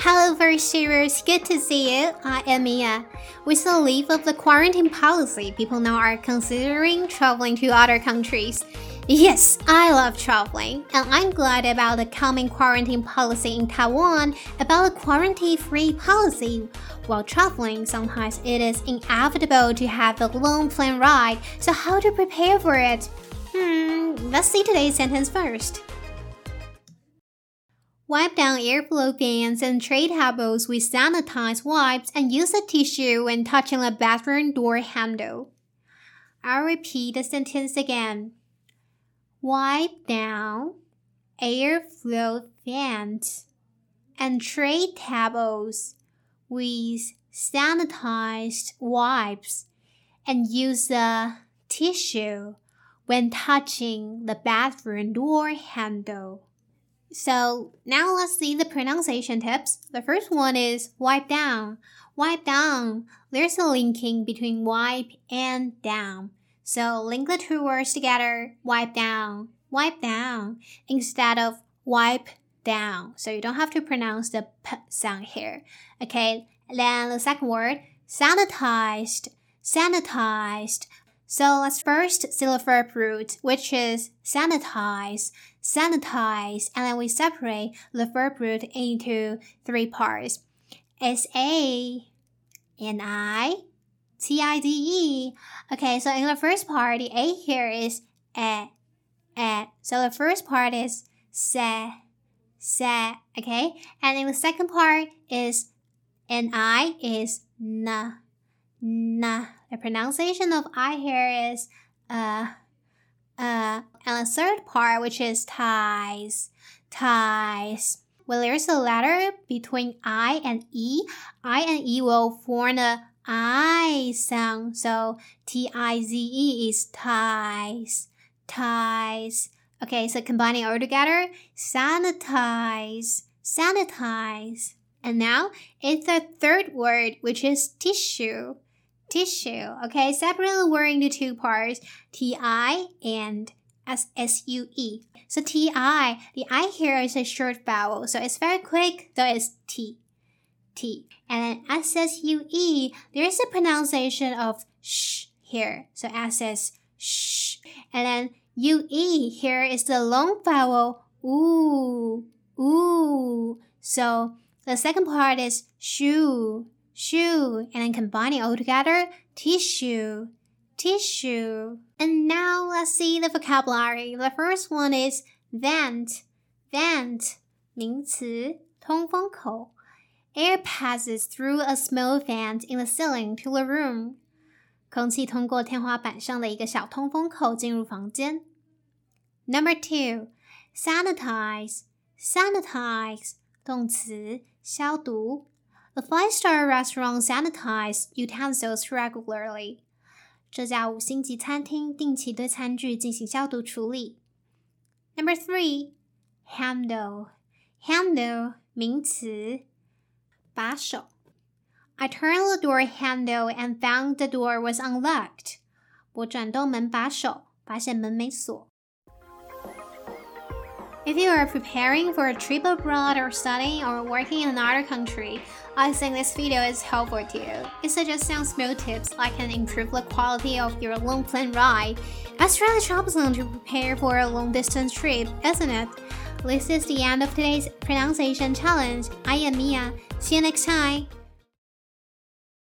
Hello, VoiceTubers. Good to see you. I am Mia. With the leave of the quarantine policy, people now are considering traveling to other countries. Yes, I love traveling, and I'm glad about the coming quarantine policy in Taiwan, about the quarantine-free policy. While traveling, sometimes it is inevitable to have a long plane ride, so how to prepare for it? Hmm, let's see today's sentence first. Wipe down airflow fans and tray tables with sanitized wipes and use a tissue when touching the bathroom door handle. I'll repeat the sentence again. Wipe down airflow fans and tray tables with sanitized wipes and use a tissue when touching the bathroom door handle. So now let's see the pronunciation tips. The first one is wipe down. Wipe down. There's a linking between wipe and down. So link the two words together. Wipe down. Wipe down instead of wipe down. So you don't have to pronounce the p sound here. Okay. Then the second word, sanitized. Sanitized. So let's first see the verb root, which is sanitize, sanitize, and then we separate the verb root into three parts. S A N I T I D E. Okay, so in the first part, the A here is a, a. So the first part is se, se. Okay, and in the second part is N I is na, na. The pronunciation of I here is uh, uh, and the third part, which is ties, ties. When there's a letter between I and E, I and E will form a I sound. So T I Z E is ties, ties. Okay, so combining all together, sanitize, sanitize. And now it's the third word, which is tissue tissue. Okay, separately wearing the two parts, T-I and S-S-U-E. So T-I, the I here is a short vowel, so it's very quick, so it's T. T. And then S-S-U-E, there is a pronunciation of sh here, so S is sh. And then U-E, here is the long vowel, ooh, ooh. So the second part is shoe, shoe, and then combine it all together, tissue, tissue. And now let's see the vocabulary. The first one is vent, vent, 名词，通风口。Air passes through a small vent in the ceiling to the room. 空气通过天花板上的一个小通风口进入房间。Number two, sanitize, sanitize, 动词，消毒。 the five-star restaurant sanitizes utensils regularly. 这家五星级餐厅定期对餐具进行消毒处理。Number three, handle. Handle 名词，把手。I turned the door handle and found the door was unlocked. 我转动门把手，发现门没锁。 If you are preparing for a trip abroad or studying or working in another country, I think this video is helpful to you. It suggests some small tips that can improve the quality of your long plane ride. It's really troublesome to prepare for a long distance trip, isn't it? This is the end of today's pronunciation challenge. I am Mia. See you next time.